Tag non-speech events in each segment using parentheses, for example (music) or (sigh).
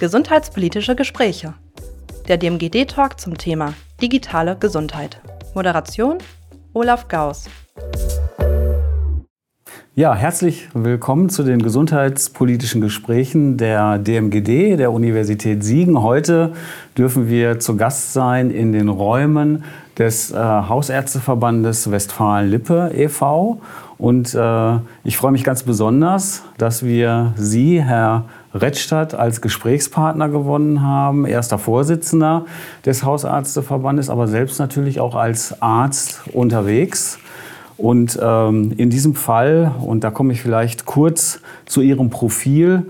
Gesundheitspolitische Gespräche. Der DMGD-Talk zum Thema digitale Gesundheit. Moderation Olaf Gauss. Ja, herzlich willkommen zu den gesundheitspolitischen Gesprächen der DMGD, der Universität Siegen. Heute dürfen wir zu Gast sein in den Räumen des äh, Hausärzteverbandes Westfalen-Lippe e.V. Und äh, ich freue mich ganz besonders, dass wir Sie, Herr Rettstadt, als Gesprächspartner gewonnen haben, erster Vorsitzender des Hausärzteverbandes, aber selbst natürlich auch als Arzt unterwegs. Und ähm, in diesem Fall, und da komme ich vielleicht kurz zu Ihrem Profil,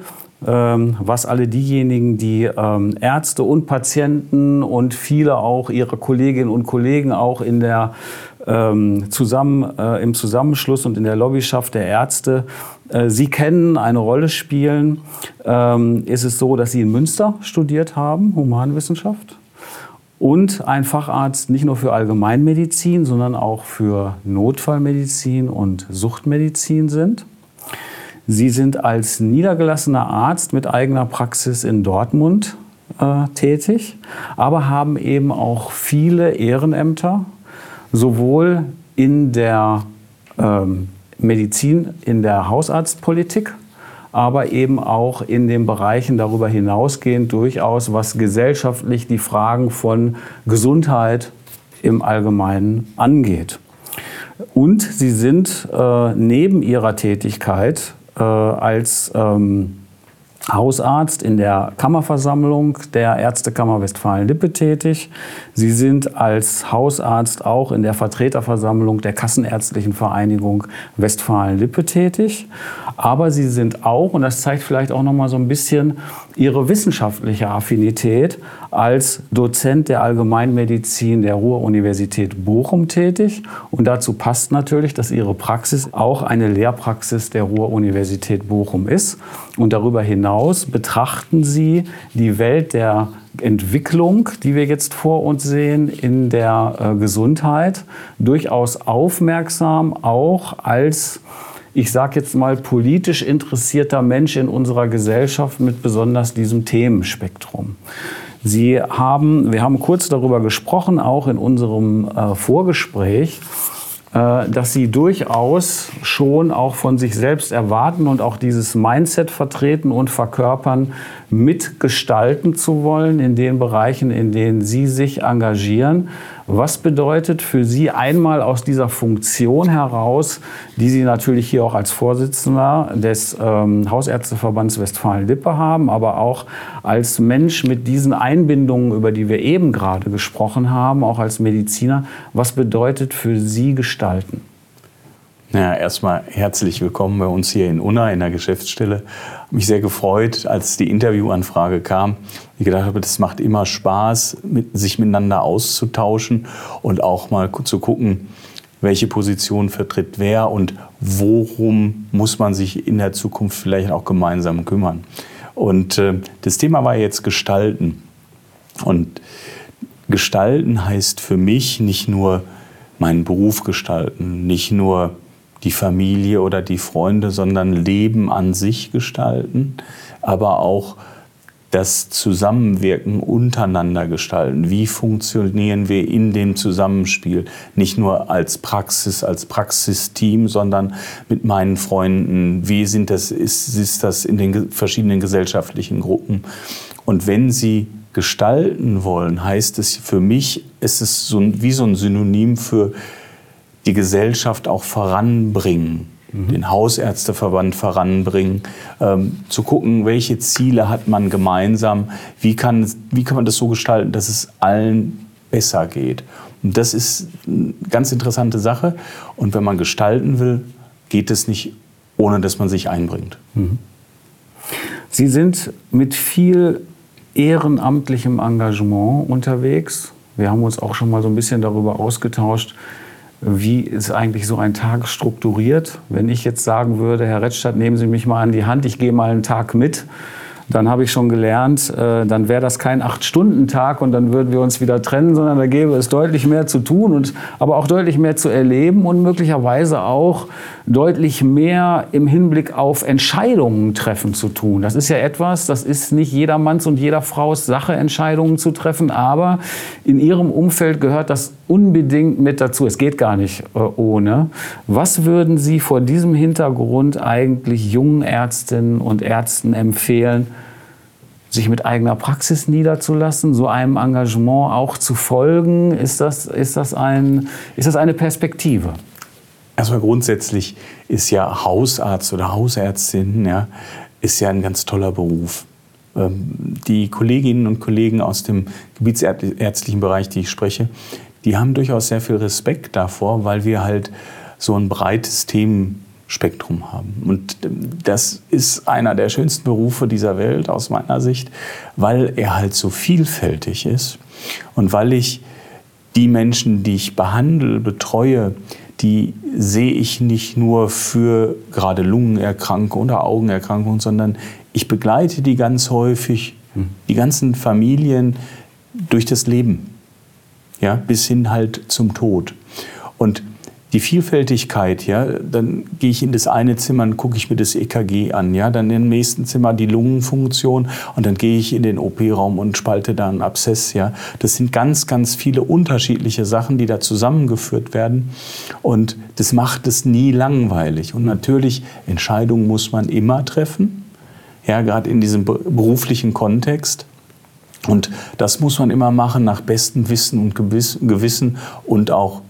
ähm, was alle diejenigen, die ähm, Ärzte und Patienten und viele auch ihre Kolleginnen und Kollegen auch in der, ähm, zusammen, äh, im Zusammenschluss und in der Lobbyschaft der Ärzte äh, Sie kennen, eine Rolle spielen, ist es so, dass Sie in Münster studiert haben, Humanwissenschaft und ein Facharzt nicht nur für Allgemeinmedizin, sondern auch für Notfallmedizin und Suchtmedizin sind. Sie sind als niedergelassener Arzt mit eigener Praxis in Dortmund äh, tätig, aber haben eben auch viele Ehrenämter, sowohl in der ähm, Medizin, in der Hausarztpolitik, aber eben auch in den Bereichen darüber hinausgehend durchaus, was gesellschaftlich die Fragen von Gesundheit im Allgemeinen angeht. Und sie sind äh, neben ihrer Tätigkeit äh, als ähm, Hausarzt in der Kammerversammlung der Ärztekammer Westfalen-Lippe tätig. Sie sind als Hausarzt auch in der Vertreterversammlung der Kassenärztlichen Vereinigung Westfalen-Lippe tätig. Aber Sie sind auch, und das zeigt vielleicht auch noch mal so ein bisschen Ihre wissenschaftliche Affinität, als Dozent der Allgemeinmedizin der Ruhr-Universität Bochum tätig. Und dazu passt natürlich, dass Ihre Praxis auch eine Lehrpraxis der Ruhr-Universität Bochum ist. Und darüber hinaus betrachten Sie die Welt der Entwicklung, die wir jetzt vor uns sehen in der äh, Gesundheit, durchaus aufmerksam, auch als ich sage jetzt mal, politisch interessierter Mensch in unserer Gesellschaft mit besonders diesem Themenspektrum. Sie haben, wir haben kurz darüber gesprochen, auch in unserem äh, Vorgespräch, äh, dass Sie durchaus schon auch von sich selbst erwarten und auch dieses Mindset vertreten und verkörpern, mitgestalten zu wollen in den Bereichen, in denen Sie sich engagieren. Was bedeutet für Sie einmal aus dieser Funktion heraus, die Sie natürlich hier auch als Vorsitzender des ähm, Hausärzteverbands Westfalen-Lippe haben, aber auch als Mensch mit diesen Einbindungen, über die wir eben gerade gesprochen haben, auch als Mediziner, was bedeutet für Sie gestalten? Ja, erstmal herzlich willkommen bei uns hier in Unna in der Geschäftsstelle. Habe mich sehr gefreut, als die Interviewanfrage kam. Ich gedacht habe, das macht immer Spaß, sich miteinander auszutauschen und auch mal zu gucken, welche Position vertritt wer und worum muss man sich in der Zukunft vielleicht auch gemeinsam kümmern. Und äh, das Thema war jetzt Gestalten. Und Gestalten heißt für mich nicht nur meinen Beruf gestalten, nicht nur die Familie oder die Freunde, sondern Leben an sich gestalten, aber auch das Zusammenwirken untereinander gestalten. Wie funktionieren wir in dem Zusammenspiel? Nicht nur als Praxis, als Praxisteam, sondern mit meinen Freunden. Wie sind das, ist, ist das in den verschiedenen gesellschaftlichen Gruppen? Und wenn Sie gestalten wollen, heißt es für mich, ist es so, wie so ein Synonym für die Gesellschaft auch voranbringen, mhm. den Hausärzteverband voranbringen, ähm, zu gucken, welche Ziele hat man gemeinsam, wie kann, wie kann man das so gestalten, dass es allen besser geht. Und das ist eine ganz interessante Sache. Und wenn man gestalten will, geht es nicht, ohne dass man sich einbringt. Mhm. Sie sind mit viel ehrenamtlichem Engagement unterwegs. Wir haben uns auch schon mal so ein bisschen darüber ausgetauscht, wie ist eigentlich so ein Tag strukturiert? Wenn ich jetzt sagen würde, Herr Rettstadt, nehmen Sie mich mal an die Hand, ich gehe mal einen Tag mit. Dann habe ich schon gelernt, äh, dann wäre das kein Acht-Stunden-Tag und dann würden wir uns wieder trennen, sondern da gäbe es deutlich mehr zu tun und aber auch deutlich mehr zu erleben und möglicherweise auch deutlich mehr im Hinblick auf Entscheidungen treffen zu tun. Das ist ja etwas, das ist nicht jedermanns und jeder Frau's Sache, Entscheidungen zu treffen, aber in ihrem Umfeld gehört das unbedingt mit dazu. Es geht gar nicht äh, ohne. Was würden Sie vor diesem Hintergrund eigentlich jungen Ärztinnen und Ärzten empfehlen, sich mit eigener Praxis niederzulassen, so einem Engagement auch zu folgen? Ist das, ist das, ein, ist das eine Perspektive? Erstmal grundsätzlich ist ja Hausarzt oder Hausärztin ja, ist ja ein ganz toller Beruf. Ähm, die Kolleginnen und Kollegen aus dem gebietsärztlichen Bereich, die ich spreche, die haben durchaus sehr viel Respekt davor, weil wir halt so ein breites Themenspektrum haben. Und das ist einer der schönsten Berufe dieser Welt aus meiner Sicht, weil er halt so vielfältig ist und weil ich die Menschen, die ich behandle, betreue, die sehe ich nicht nur für gerade Lungenerkrankungen oder Augenerkrankungen, sondern ich begleite die ganz häufig, die ganzen Familien durch das Leben ja, bis hin halt zum Tod. Und die Vielfältigkeit, ja, dann gehe ich in das eine Zimmer und gucke ich mir das EKG an, ja, dann im nächsten Zimmer die Lungenfunktion und dann gehe ich in den OP-Raum und spalte da einen Abszess, ja. Das sind ganz, ganz viele unterschiedliche Sachen, die da zusammengeführt werden und das macht es nie langweilig. Und natürlich, Entscheidungen muss man immer treffen, ja, gerade in diesem beruflichen Kontext. Und das muss man immer machen nach bestem Wissen und Gewissen und auch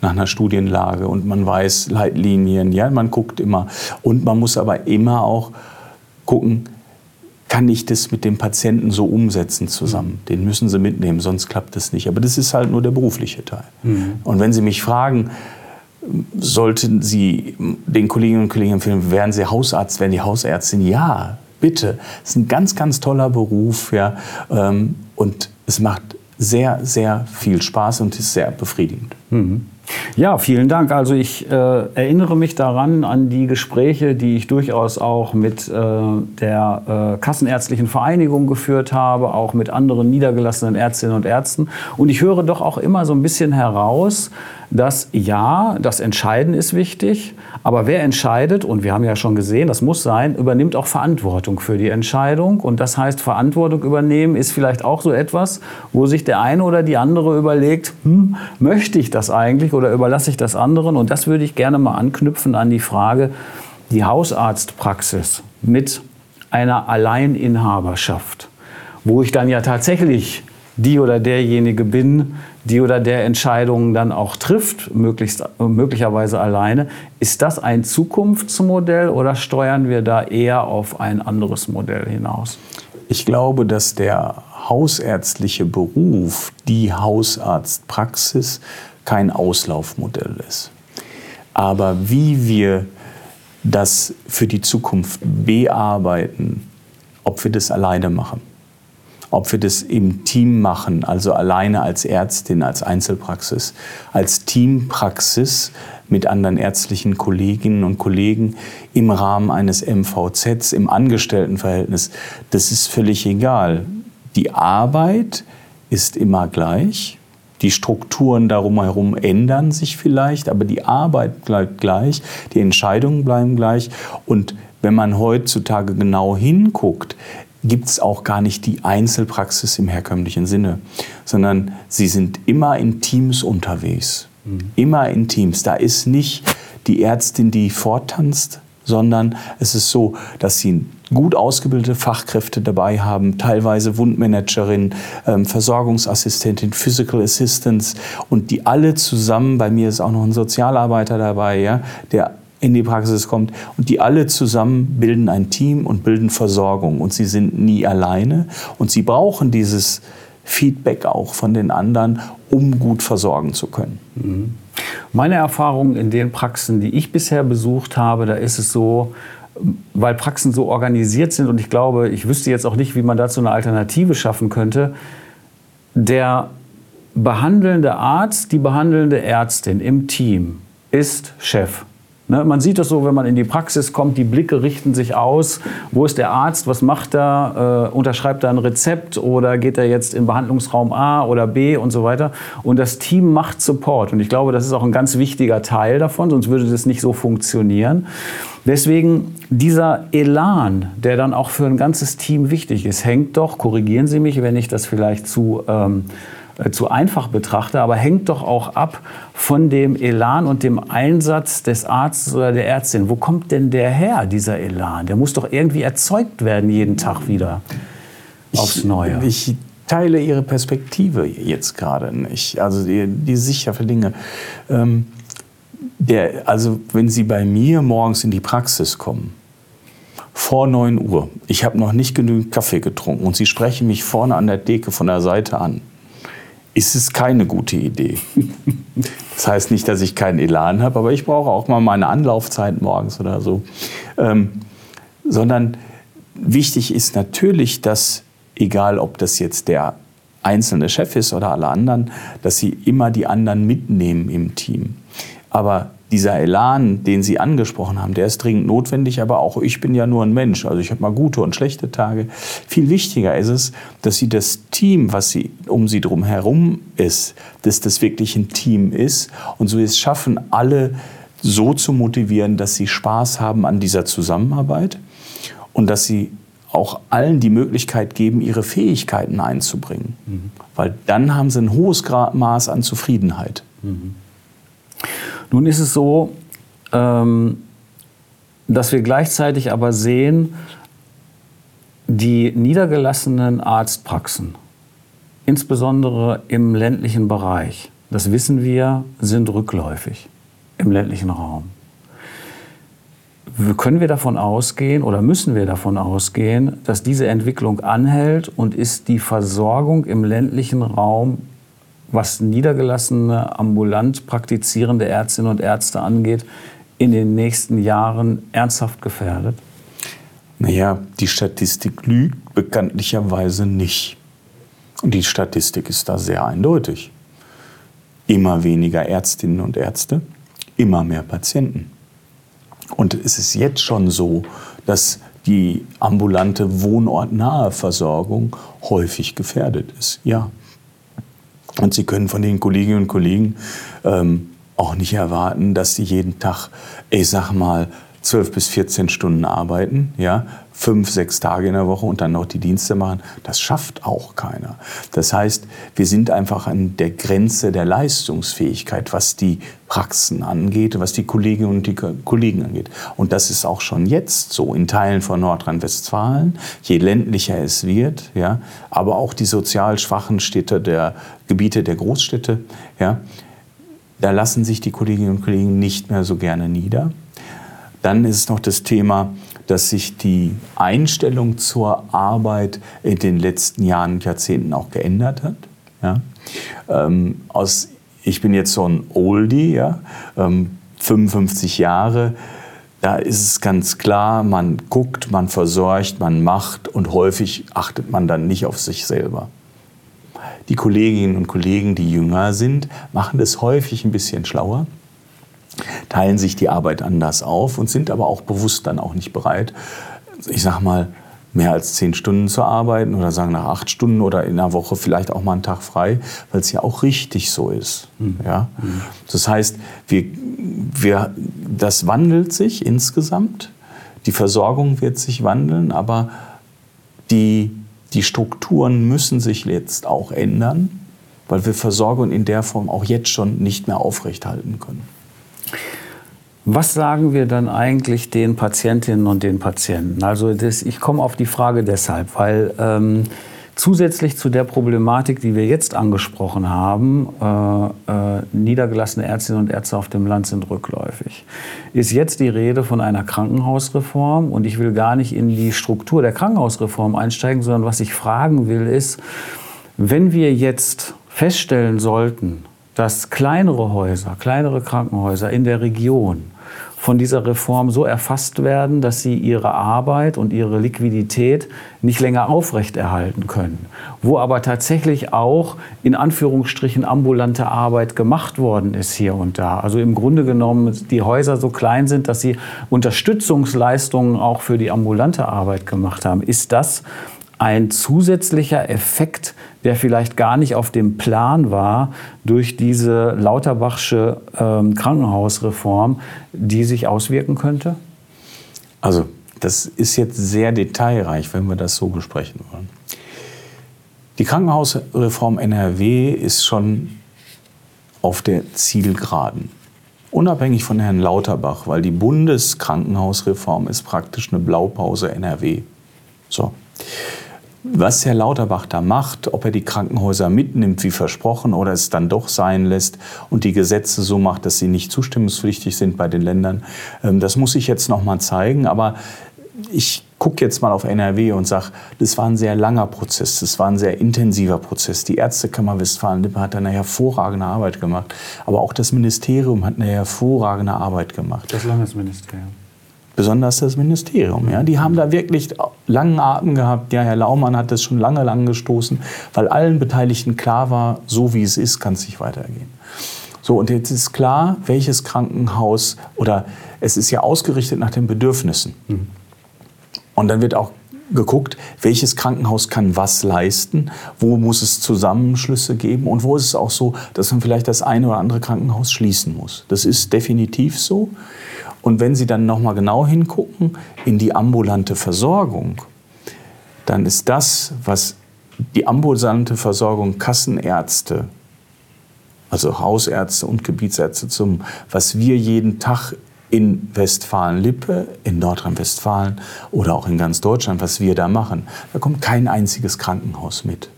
nach einer Studienlage und man weiß Leitlinien, ja, man guckt immer. Und man muss aber immer auch gucken, kann ich das mit dem Patienten so umsetzen zusammen? Mhm. Den müssen Sie mitnehmen, sonst klappt das nicht. Aber das ist halt nur der berufliche Teil. Mhm. Und wenn Sie mich fragen, sollten Sie den Kolleginnen und Kollegen empfehlen, wären Sie Hausarzt, wären die Hausärztin? Ja, bitte. Es ist ein ganz, ganz toller Beruf ja, ähm, und es macht sehr, sehr viel Spaß und ist sehr befriedigend. Mhm. Ja, vielen Dank. Also ich äh, erinnere mich daran an die Gespräche, die ich durchaus auch mit äh, der äh, Kassenärztlichen Vereinigung geführt habe, auch mit anderen niedergelassenen Ärztinnen und Ärzten. Und ich höre doch auch immer so ein bisschen heraus, dass ja, das Entscheiden ist wichtig, aber wer entscheidet, und wir haben ja schon gesehen, das muss sein, übernimmt auch Verantwortung für die Entscheidung. Und das heißt, Verantwortung übernehmen ist vielleicht auch so etwas, wo sich der eine oder die andere überlegt, hm, möchte ich das eigentlich oder überlasse ich das anderen? Und das würde ich gerne mal anknüpfen an die Frage, die Hausarztpraxis mit einer Alleininhaberschaft, wo ich dann ja tatsächlich die oder derjenige bin, die oder der Entscheidungen dann auch trifft, möglichst, möglicherweise alleine. Ist das ein Zukunftsmodell oder steuern wir da eher auf ein anderes Modell hinaus? Ich glaube, dass der hausärztliche Beruf, die Hausarztpraxis, kein Auslaufmodell ist. Aber wie wir das für die Zukunft bearbeiten, ob wir das alleine machen, ob wir das im Team machen, also alleine als Ärztin, als Einzelpraxis, als Teampraxis mit anderen ärztlichen Kolleginnen und Kollegen im Rahmen eines MVZs, im Angestelltenverhältnis, das ist völlig egal. Die Arbeit ist immer gleich. Die Strukturen darum herum ändern sich vielleicht, aber die Arbeit bleibt gleich, die Entscheidungen bleiben gleich. Und wenn man heutzutage genau hinguckt, gibt es auch gar nicht die Einzelpraxis im herkömmlichen Sinne, sondern sie sind immer in Teams unterwegs. Mhm. Immer in Teams. Da ist nicht die Ärztin, die vortanzt, sondern es ist so, dass sie gut ausgebildete Fachkräfte dabei haben, teilweise Wundmanagerin, ähm, Versorgungsassistentin, Physical Assistants und die alle zusammen, bei mir ist auch noch ein Sozialarbeiter dabei, ja, der in die Praxis kommt und die alle zusammen bilden ein Team und bilden Versorgung und sie sind nie alleine und sie brauchen dieses Feedback auch von den anderen, um gut versorgen zu können. Mhm. Meine Erfahrung in den Praxen, die ich bisher besucht habe, da ist es so, weil Praxen so organisiert sind und ich glaube, ich wüsste jetzt auch nicht, wie man dazu eine Alternative schaffen könnte, der behandelnde Arzt, die behandelnde Ärztin im Team ist Chef Ne, man sieht das so, wenn man in die Praxis kommt, die Blicke richten sich aus. Wo ist der Arzt? Was macht er? Äh, unterschreibt er ein Rezept oder geht er jetzt in Behandlungsraum A oder B und so weiter? Und das Team macht Support. Und ich glaube, das ist auch ein ganz wichtiger Teil davon, sonst würde das nicht so funktionieren. Deswegen dieser Elan, der dann auch für ein ganzes Team wichtig ist, hängt doch, korrigieren Sie mich, wenn ich das vielleicht zu, ähm, äh, zu einfach betrachte, aber hängt doch auch ab von dem Elan und dem Einsatz des Arztes oder der Ärztin. Wo kommt denn der her, dieser Elan? Der muss doch irgendwie erzeugt werden jeden Tag wieder aufs Neue. Ich, ich teile Ihre Perspektive jetzt gerade nicht. Also die, die sichere Dinge. Ähm, der, also wenn Sie bei mir morgens in die Praxis kommen, vor 9 Uhr, ich habe noch nicht genügend Kaffee getrunken und Sie sprechen mich vorne an der Decke von der Seite an, ist es keine gute Idee. (laughs) Das heißt nicht, dass ich keinen Elan habe, aber ich brauche auch mal meine Anlaufzeit morgens oder so. Ähm, sondern wichtig ist natürlich, dass, egal ob das jetzt der einzelne Chef ist oder alle anderen, dass sie immer die anderen mitnehmen im Team. Aber dieser Elan, den Sie angesprochen haben, der ist dringend notwendig, aber auch ich bin ja nur ein Mensch. Also ich habe mal gute und schlechte Tage. Viel wichtiger ist es, dass Sie das Team, was Sie um Sie drum herum ist, dass das wirklich ein Team ist und so es schaffen, alle so zu motivieren, dass sie Spaß haben an dieser Zusammenarbeit und dass sie auch allen die Möglichkeit geben, ihre Fähigkeiten einzubringen. Mhm. Weil dann haben sie ein hohes Maß an Zufriedenheit. Mhm. Nun ist es so, ähm, dass wir gleichzeitig aber sehen, die niedergelassenen Arztpraxen, insbesondere im ländlichen Bereich, das wissen wir, sind rückläufig im ländlichen Raum. Können wir davon ausgehen oder müssen wir davon ausgehen, dass diese Entwicklung anhält und ist die Versorgung im ländlichen Raum was niedergelassene, ambulant praktizierende Ärztinnen und Ärzte angeht, in den nächsten Jahren ernsthaft gefährdet? Naja, die Statistik lügt bekanntlicherweise nicht. Und die Statistik ist da sehr eindeutig. Immer weniger Ärztinnen und Ärzte, immer mehr Patienten. Und es ist jetzt schon so, dass die ambulante wohnortnahe Versorgung häufig gefährdet ist. Ja. Und Sie können von den Kolleginnen und Kollegen ähm, auch nicht erwarten, dass sie jeden Tag, ich sag mal, 12 bis 14 Stunden arbeiten, ja, fünf, sechs Tage in der Woche und dann noch die Dienste machen. Das schafft auch keiner. Das heißt, wir sind einfach an der Grenze der Leistungsfähigkeit, was die Praxen angeht, was die Kolleginnen und die Kollegen angeht. Und das ist auch schon jetzt so in Teilen von Nordrhein-Westfalen, je ländlicher es wird, ja, aber auch die sozial schwachen Städte der Gebiete der Großstädte, ja, da lassen sich die Kolleginnen und Kollegen nicht mehr so gerne nieder. Dann ist noch das Thema, dass sich die Einstellung zur Arbeit in den letzten Jahren und Jahrzehnten auch geändert hat. Ja? Ähm, aus, ich bin jetzt so ein Oldie, ja? Ähm, 55 Jahre. Da ist es ganz klar, man guckt, man versorgt, man macht und häufig achtet man dann nicht auf sich selber. Die Kolleginnen und Kollegen, die jünger sind, machen das häufig ein bisschen schlauer teilen sich die Arbeit anders auf und sind aber auch bewusst dann auch nicht bereit, ich sag mal, mehr als zehn Stunden zu arbeiten oder sagen nach acht Stunden oder in einer Woche vielleicht auch mal einen Tag frei, weil es ja auch richtig so ist. Mhm. Ja? Mhm. Das heißt, wir, wir, das wandelt sich insgesamt, die Versorgung wird sich wandeln, aber die, die Strukturen müssen sich jetzt auch ändern, weil wir Versorgung in der Form auch jetzt schon nicht mehr aufrechthalten können. Was sagen wir dann eigentlich den Patientinnen und den Patienten? Also das, ich komme auf die Frage deshalb, weil ähm, zusätzlich zu der Problematik, die wir jetzt angesprochen haben, äh, äh, niedergelassene Ärztinnen und Ärzte auf dem Land sind rückläufig, ist jetzt die Rede von einer Krankenhausreform. Und ich will gar nicht in die Struktur der Krankenhausreform einsteigen, sondern was ich fragen will, ist, wenn wir jetzt feststellen sollten, dass kleinere Häuser, kleinere Krankenhäuser in der Region von dieser Reform so erfasst werden, dass sie ihre Arbeit und ihre Liquidität nicht länger aufrechterhalten können. Wo aber tatsächlich auch in Anführungsstrichen ambulante Arbeit gemacht worden ist hier und da. Also im Grunde genommen die Häuser so klein sind, dass sie Unterstützungsleistungen auch für die ambulante Arbeit gemacht haben. Ist das ein zusätzlicher Effekt, der vielleicht gar nicht auf dem Plan war durch diese Lauterbachsche ähm, Krankenhausreform, die sich auswirken könnte? Also, das ist jetzt sehr detailreich, wenn wir das so besprechen wollen. Die Krankenhausreform NRW ist schon auf der Zielgeraden. Unabhängig von Herrn Lauterbach, weil die Bundeskrankenhausreform ist praktisch eine Blaupause NRW. So. Was Herr Lauterbach da macht, ob er die Krankenhäuser mitnimmt wie versprochen oder es dann doch sein lässt und die Gesetze so macht, dass sie nicht zustimmungspflichtig sind bei den Ländern, ähm, das muss ich jetzt noch mal zeigen. Aber ich gucke jetzt mal auf NRW und sage, das war ein sehr langer Prozess, das war ein sehr intensiver Prozess. Die Ärztekammer Westfalen-Lippe hat eine hervorragende Arbeit gemacht, aber auch das Ministerium hat eine hervorragende Arbeit gemacht. Das Landesministerium besonders das Ministerium. Ja, die haben da wirklich langen Atem gehabt. Ja, Herr Laumann hat das schon lange, lange gestoßen, weil allen Beteiligten klar war, so wie es ist, kann es nicht weitergehen. So, und jetzt ist klar, welches Krankenhaus oder es ist ja ausgerichtet nach den Bedürfnissen. Mhm. Und dann wird auch geguckt, welches Krankenhaus kann was leisten, wo muss es Zusammenschlüsse geben und wo ist es auch so, dass man vielleicht das eine oder andere Krankenhaus schließen muss. Das ist definitiv so. Und wenn Sie dann noch mal genau hingucken in die ambulante Versorgung, dann ist das, was die ambulante Versorgung Kassenärzte, also Hausärzte und Gebietsärzte zum, was wir jeden Tag in Westfalen-Lippe, in Nordrhein-Westfalen oder auch in ganz Deutschland, was wir da machen, da kommt kein einziges Krankenhaus mit.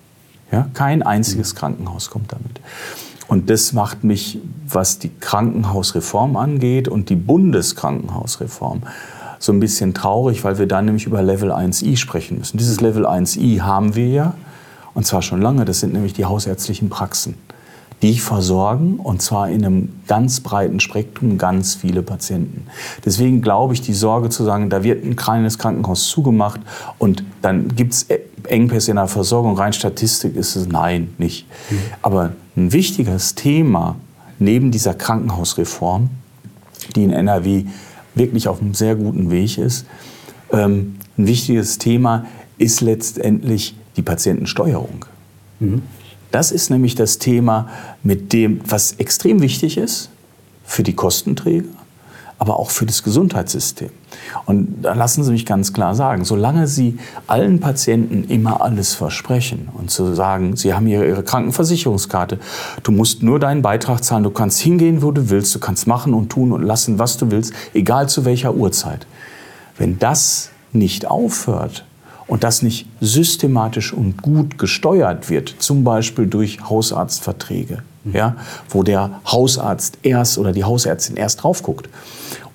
Ja, kein einziges Krankenhaus kommt damit. Und das macht mich, was die Krankenhausreform angeht und die Bundeskrankenhausreform, so ein bisschen traurig, weil wir dann nämlich über Level 1i sprechen müssen. Dieses Level 1i haben wir ja, und zwar schon lange, das sind nämlich die hausärztlichen Praxen die versorgen und zwar in einem ganz breiten Spektrum ganz viele Patienten. Deswegen glaube ich, die Sorge zu sagen, da wird ein kleines Krankenhaus zugemacht und dann gibt es Engpässe in der Versorgung, rein Statistik ist es nein, nicht. Mhm. Aber ein wichtiges Thema neben dieser Krankenhausreform, die in NRW wirklich auf einem sehr guten Weg ist, ähm, ein wichtiges Thema ist letztendlich die Patientensteuerung. Mhm. Das ist nämlich das Thema, mit dem, was extrem wichtig ist für die Kostenträger, aber auch für das Gesundheitssystem. Und da lassen Sie mich ganz klar sagen, solange Sie allen Patienten immer alles versprechen und zu sagen, Sie haben hier Ihre Krankenversicherungskarte, du musst nur deinen Beitrag zahlen, du kannst hingehen, wo du willst, du kannst machen und tun und lassen, was du willst, egal zu welcher Uhrzeit. Wenn das nicht aufhört, und das nicht systematisch und gut gesteuert wird, zum Beispiel durch Hausarztverträge, mhm. ja, wo der Hausarzt erst oder die Hausärztin erst drauf guckt,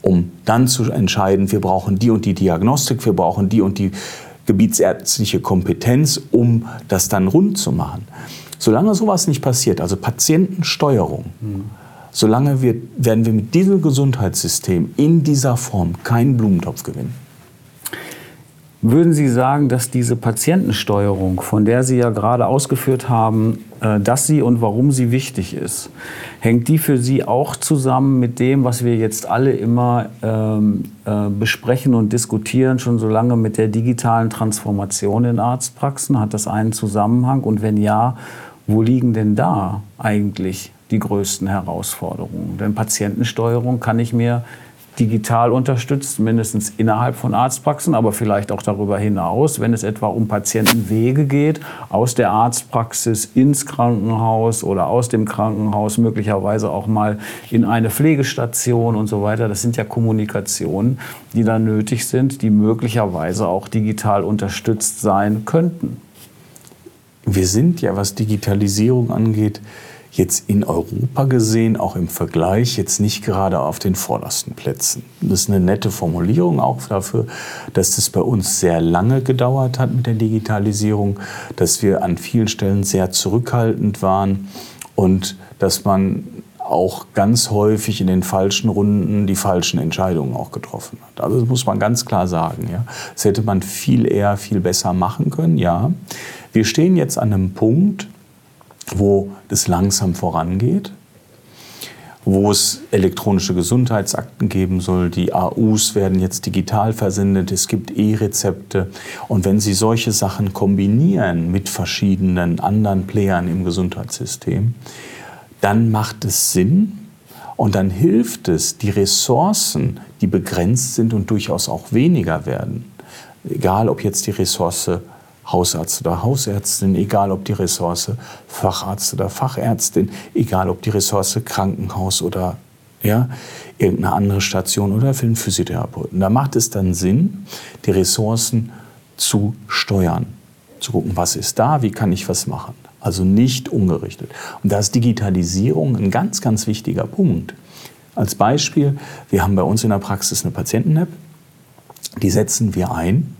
um dann zu entscheiden, wir brauchen die und die Diagnostik, wir brauchen die und die gebietsärztliche Kompetenz, um das dann rund zu machen. Solange sowas nicht passiert, also Patientensteuerung, mhm. solange wir, werden wir mit diesem Gesundheitssystem in dieser Form keinen Blumentopf gewinnen. Würden Sie sagen, dass diese Patientensteuerung, von der Sie ja gerade ausgeführt haben, äh, dass sie und warum sie wichtig ist, hängt die für Sie auch zusammen mit dem, was wir jetzt alle immer ähm, äh, besprechen und diskutieren, schon so lange mit der digitalen Transformation in Arztpraxen? Hat das einen Zusammenhang? Und wenn ja, wo liegen denn da eigentlich die größten Herausforderungen? Denn Patientensteuerung kann ich mir digital unterstützt, mindestens innerhalb von Arztpraxen, aber vielleicht auch darüber hinaus, wenn es etwa um Patientenwege geht, aus der Arztpraxis ins Krankenhaus oder aus dem Krankenhaus möglicherweise auch mal in eine Pflegestation und so weiter. Das sind ja Kommunikationen, die da nötig sind, die möglicherweise auch digital unterstützt sein könnten. Wir sind ja, was Digitalisierung angeht, jetzt in Europa gesehen, auch im Vergleich, jetzt nicht gerade auf den vordersten Plätzen. Das ist eine nette Formulierung auch dafür, dass das bei uns sehr lange gedauert hat mit der Digitalisierung, dass wir an vielen Stellen sehr zurückhaltend waren und dass man auch ganz häufig in den falschen Runden die falschen Entscheidungen auch getroffen hat. Also das muss man ganz klar sagen. Ja. Das hätte man viel eher, viel besser machen können, ja. Wir stehen jetzt an einem Punkt, wo das langsam vorangeht, wo es elektronische Gesundheitsakten geben soll. Die AUs werden jetzt digital versendet, es gibt E-Rezepte. Und wenn Sie solche Sachen kombinieren mit verschiedenen anderen Playern im Gesundheitssystem, dann macht es Sinn und dann hilft es, die Ressourcen, die begrenzt sind und durchaus auch weniger werden, egal ob jetzt die Ressource Hausarzt oder Hausärztin, egal ob die Ressource Facharzt oder Fachärztin, egal ob die Ressource Krankenhaus oder ja, irgendeine andere Station oder für einen Physiotherapeuten. Da macht es dann Sinn, die Ressourcen zu steuern, zu gucken, was ist da, wie kann ich was machen also nicht ungerichtet. Und da ist Digitalisierung ein ganz, ganz wichtiger Punkt. Als Beispiel, wir haben bei uns in der Praxis eine Patienten-App, die setzen wir ein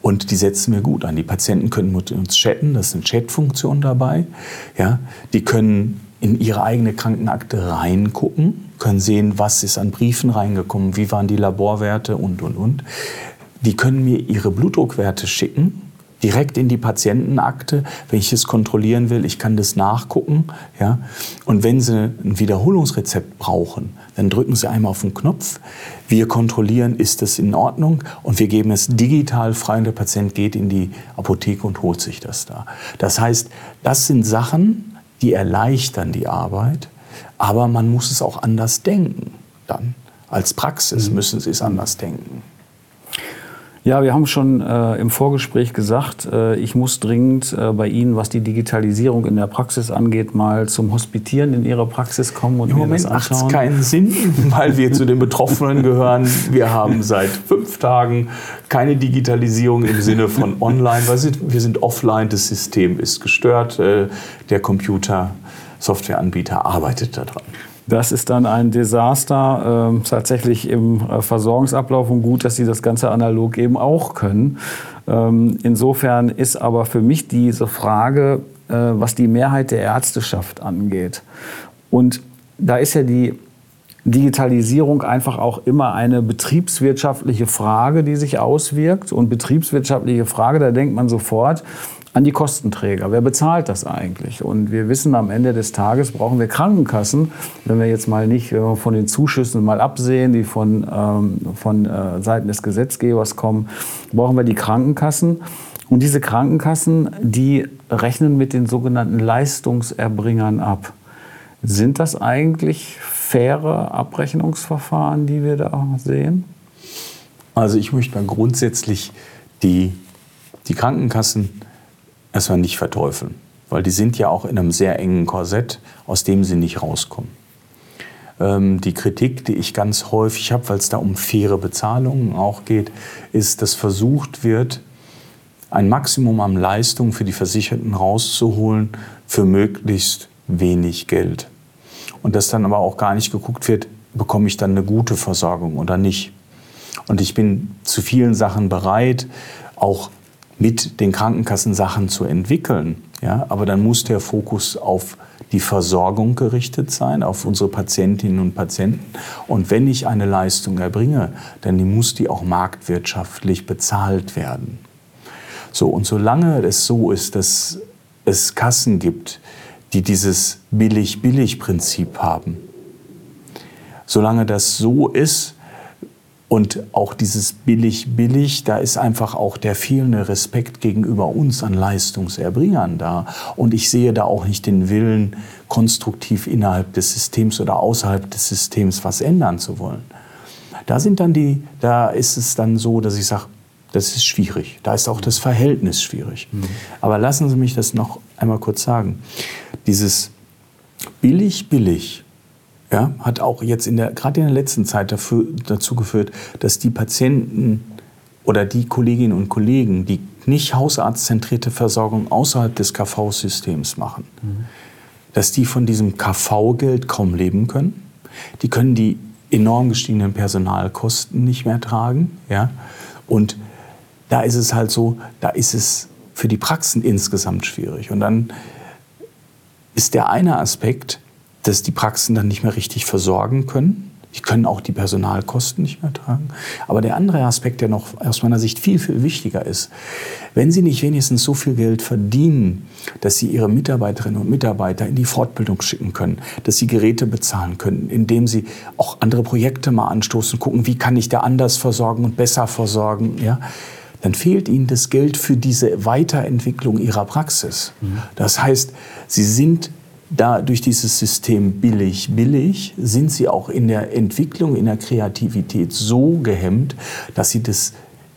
und die setzen wir gut an. Die Patienten können mit uns chatten, das ist eine Chatfunktion dabei. Ja, die können in ihre eigene Krankenakte reingucken, können sehen, was ist an Briefen reingekommen, wie waren die Laborwerte und, und, und. Die können mir ihre Blutdruckwerte schicken direkt in die Patientenakte, wenn ich es kontrollieren will. Ich kann das nachgucken. Ja? Und wenn Sie ein Wiederholungsrezept brauchen, dann drücken Sie einmal auf den Knopf. Wir kontrollieren, ist das in Ordnung und wir geben es digital frei und der Patient geht in die Apotheke und holt sich das da. Das heißt, das sind Sachen, die erleichtern die Arbeit, aber man muss es auch anders denken dann. Als Praxis mhm. müssen Sie es anders denken. Ja, wir haben schon äh, im Vorgespräch gesagt, äh, ich muss dringend äh, bei Ihnen, was die Digitalisierung in der Praxis angeht, mal zum Hospitieren in Ihre Praxis kommen und Im mir Moment das anschauen. macht keinen Sinn, (laughs) weil wir zu den Betroffenen gehören. Wir haben seit fünf Tagen keine Digitalisierung im Sinne von online. Wir sind offline, das System ist gestört, äh, der Computer, Softwareanbieter arbeitet daran. Das ist dann ein Desaster äh, tatsächlich im äh, Versorgungsablauf und gut, dass sie das Ganze analog eben auch können. Ähm, insofern ist aber für mich diese Frage, äh, was die Mehrheit der Ärzteschaft angeht. Und da ist ja die Digitalisierung einfach auch immer eine betriebswirtschaftliche Frage, die sich auswirkt. Und betriebswirtschaftliche Frage, da denkt man sofort an die Kostenträger. Wer bezahlt das eigentlich? Und wir wissen, am Ende des Tages brauchen wir Krankenkassen, wenn wir jetzt mal nicht von den Zuschüssen mal absehen, die von, ähm, von äh, Seiten des Gesetzgebers kommen, brauchen wir die Krankenkassen. Und diese Krankenkassen, die rechnen mit den sogenannten Leistungserbringern ab. Sind das eigentlich faire Abrechnungsverfahren, die wir da sehen? Also ich möchte mal grundsätzlich die, die Krankenkassen erstmal nicht verteufeln, weil die sind ja auch in einem sehr engen Korsett, aus dem sie nicht rauskommen. Ähm, die Kritik, die ich ganz häufig habe, weil es da um faire Bezahlungen auch geht, ist, dass versucht wird, ein Maximum an Leistung für die Versicherten rauszuholen für möglichst wenig Geld. Und dass dann aber auch gar nicht geguckt wird, bekomme ich dann eine gute Versorgung oder nicht. Und ich bin zu vielen Sachen bereit, auch mit den Krankenkassen Sachen zu entwickeln. Ja, aber dann muss der Fokus auf die Versorgung gerichtet sein, auf unsere Patientinnen und Patienten. Und wenn ich eine Leistung erbringe, dann muss die auch marktwirtschaftlich bezahlt werden. So, und solange es so ist, dass es Kassen gibt, die dieses Billig-Billig-Prinzip haben, solange das so ist, und auch dieses billig-billig, da ist einfach auch der fehlende Respekt gegenüber uns an Leistungserbringern da. Und ich sehe da auch nicht den Willen, konstruktiv innerhalb des Systems oder außerhalb des Systems was ändern zu wollen. Da sind dann die, da ist es dann so, dass ich sage, das ist schwierig. Da ist auch das Verhältnis schwierig. Mhm. Aber lassen Sie mich das noch einmal kurz sagen. Dieses billig, billig ja, hat auch jetzt in der, gerade in der letzten Zeit dafür, dazu geführt, dass die Patienten oder die Kolleginnen und Kollegen, die nicht hausarztzentrierte Versorgung außerhalb des KV-Systems machen, mhm. dass die von diesem KV-Geld kaum leben können. Die können die enorm gestiegenen Personalkosten nicht mehr tragen. Ja? Und da ist es halt so, da ist es für die Praxen insgesamt schwierig. Und dann ist der eine Aspekt, dass die Praxen dann nicht mehr richtig versorgen können. Die können auch die Personalkosten nicht mehr tragen. Aber der andere Aspekt, der noch aus meiner Sicht viel, viel wichtiger ist, wenn Sie nicht wenigstens so viel Geld verdienen, dass Sie Ihre Mitarbeiterinnen und Mitarbeiter in die Fortbildung schicken können, dass Sie Geräte bezahlen können, indem Sie auch andere Projekte mal anstoßen, gucken, wie kann ich da anders versorgen und besser versorgen, ja, dann fehlt Ihnen das Geld für diese Weiterentwicklung Ihrer Praxis. Mhm. Das heißt, Sie sind da durch dieses System billig, billig, sind sie auch in der Entwicklung, in der Kreativität so gehemmt, dass sie das,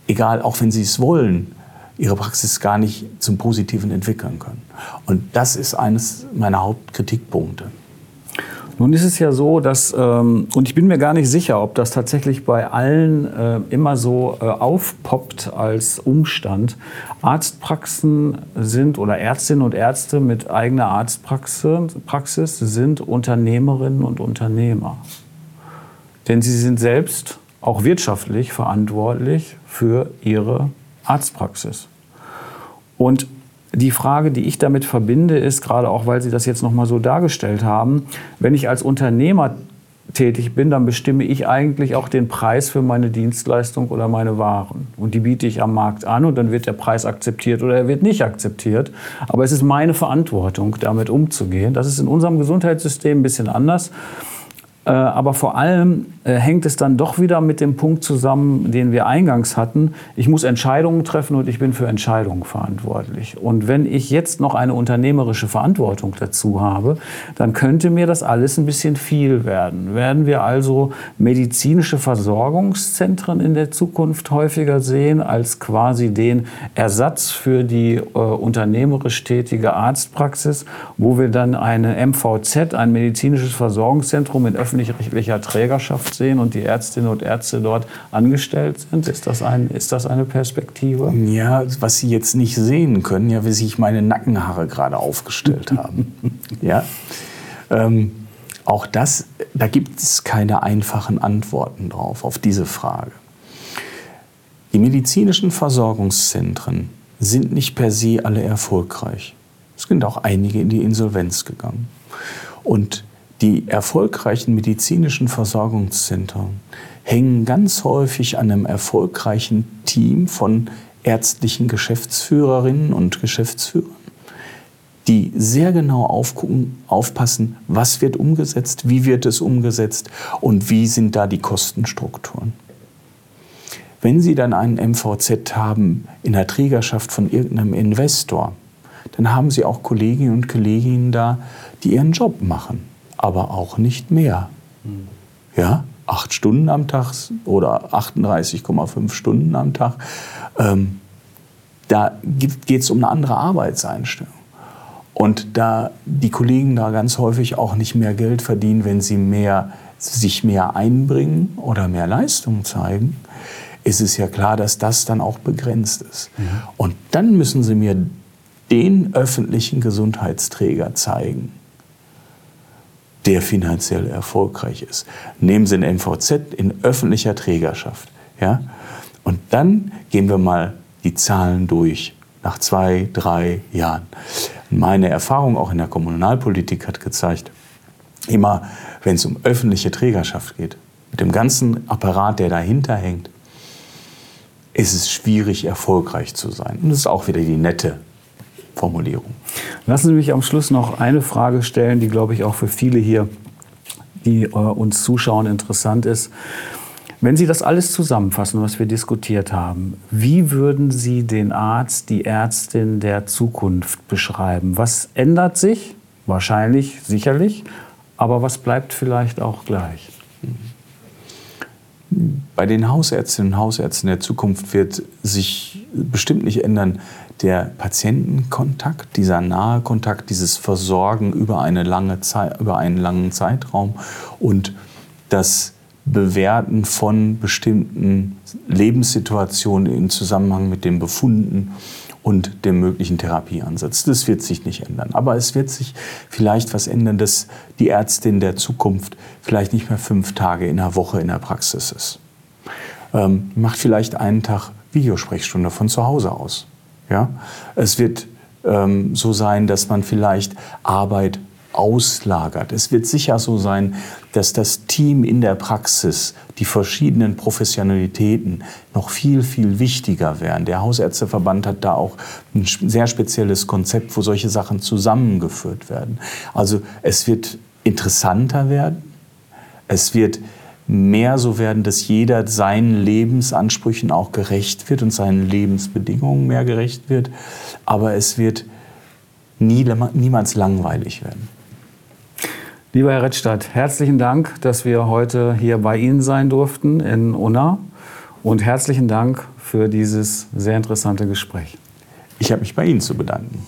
egal, auch wenn sie es wollen, ihre Praxis gar nicht zum Positiven entwickeln können. Und das ist eines meiner Hauptkritikpunkte. Nun ist es ja so, dass, ähm, und ich bin mir gar nicht sicher, ob das tatsächlich bei allen äh, immer so äh, aufpoppt als Umstand. Arztpraxen sind oder Ärztinnen und Ärzte mit eigener Arztpraxis Praxis sind Unternehmerinnen und Unternehmer. Denn sie sind selbst auch wirtschaftlich verantwortlich für ihre Arztpraxis. Und die Frage, die ich damit verbinde, ist, gerade auch weil Sie das jetzt nochmal so dargestellt haben, wenn ich als Unternehmer tätig bin, dann bestimme ich eigentlich auch den Preis für meine Dienstleistung oder meine Waren. Und die biete ich am Markt an und dann wird der Preis akzeptiert oder er wird nicht akzeptiert. Aber es ist meine Verantwortung, damit umzugehen. Das ist in unserem Gesundheitssystem ein bisschen anders. Äh, aber vor allem äh, hängt es dann doch wieder mit dem Punkt zusammen, den wir eingangs hatten. Ich muss Entscheidungen treffen und ich bin für Entscheidungen verantwortlich. Und wenn ich jetzt noch eine unternehmerische Verantwortung dazu habe, dann könnte mir das alles ein bisschen viel werden. Werden wir also medizinische Versorgungszentren in der Zukunft häufiger sehen als quasi den Ersatz für die äh, unternehmerisch tätige Arztpraxis, wo wir dann eine MVZ, ein medizinisches Versorgungszentrum in öffentlichen öffentlich-rechtlicher Trägerschaft sehen und die Ärztinnen und Ärzte dort angestellt sind? Ist das, ein, ist das eine Perspektive? Ja, was Sie jetzt nicht sehen können, ja, wie sich meine Nackenhaare gerade aufgestellt haben. (laughs) ja. Ähm, auch das, da gibt es keine einfachen Antworten drauf, auf diese Frage. Die medizinischen Versorgungszentren sind nicht per se alle erfolgreich. Es sind auch einige in die Insolvenz gegangen. Und die erfolgreichen medizinischen Versorgungszentren hängen ganz häufig an einem erfolgreichen Team von ärztlichen Geschäftsführerinnen und Geschäftsführern, die sehr genau aufgucken, aufpassen, was wird umgesetzt, wie wird es umgesetzt und wie sind da die Kostenstrukturen. Wenn Sie dann einen MVZ haben in der Trägerschaft von irgendeinem Investor, dann haben Sie auch Kolleginnen und Kollegen da, die ihren Job machen aber auch nicht mehr. Mhm. Ja, acht Stunden am Tag oder 38,5 Stunden am Tag. Ähm, da geht es um eine andere Arbeitseinstellung. Und da die Kollegen da ganz häufig auch nicht mehr Geld verdienen, wenn sie mehr, sich mehr einbringen oder mehr Leistung zeigen, ist es ja klar, dass das dann auch begrenzt ist. Mhm. Und dann müssen sie mir den öffentlichen Gesundheitsträger zeigen, der finanziell erfolgreich ist. Nehmen Sie ein MVZ in öffentlicher Trägerschaft. Ja? Und dann gehen wir mal die Zahlen durch nach zwei, drei Jahren. Meine Erfahrung auch in der Kommunalpolitik hat gezeigt, immer wenn es um öffentliche Trägerschaft geht, mit dem ganzen Apparat, der dahinter hängt, ist es schwierig, erfolgreich zu sein. Und das ist auch wieder die nette Formulierung. Lassen Sie mich am Schluss noch eine Frage stellen, die, glaube ich, auch für viele hier, die äh, uns zuschauen, interessant ist. Wenn Sie das alles zusammenfassen, was wir diskutiert haben, wie würden Sie den Arzt, die Ärztin der Zukunft beschreiben? Was ändert sich? Wahrscheinlich, sicherlich. Aber was bleibt vielleicht auch gleich? Bei den Hausärztinnen und Hausärzten der Zukunft wird sich bestimmt nicht ändern, der Patientenkontakt, dieser nahe Kontakt, dieses Versorgen über, eine lange Zeit, über einen langen Zeitraum und das Bewerten von bestimmten Lebenssituationen im Zusammenhang mit den Befunden und dem möglichen Therapieansatz. Das wird sich nicht ändern. Aber es wird sich vielleicht was ändern, dass die Ärztin der Zukunft vielleicht nicht mehr fünf Tage in der Woche in der Praxis ist. Ähm, macht vielleicht einen Tag Videosprechstunde von zu Hause aus. Ja? Es wird ähm, so sein, dass man vielleicht Arbeit auslagert. Es wird sicher so sein, dass das Team in der Praxis, die verschiedenen Professionalitäten noch viel, viel wichtiger werden. Der Hausärzteverband hat da auch ein sehr spezielles Konzept, wo solche Sachen zusammengeführt werden. Also es wird interessanter werden. Es wird mehr so werden, dass jeder seinen Lebensansprüchen auch gerecht wird und seinen Lebensbedingungen mehr gerecht wird. Aber es wird nie, niemals langweilig werden. Lieber Herr Rettstadt, herzlichen Dank, dass wir heute hier bei Ihnen sein durften in Unna. Und herzlichen Dank für dieses sehr interessante Gespräch. Ich habe mich bei Ihnen zu bedanken.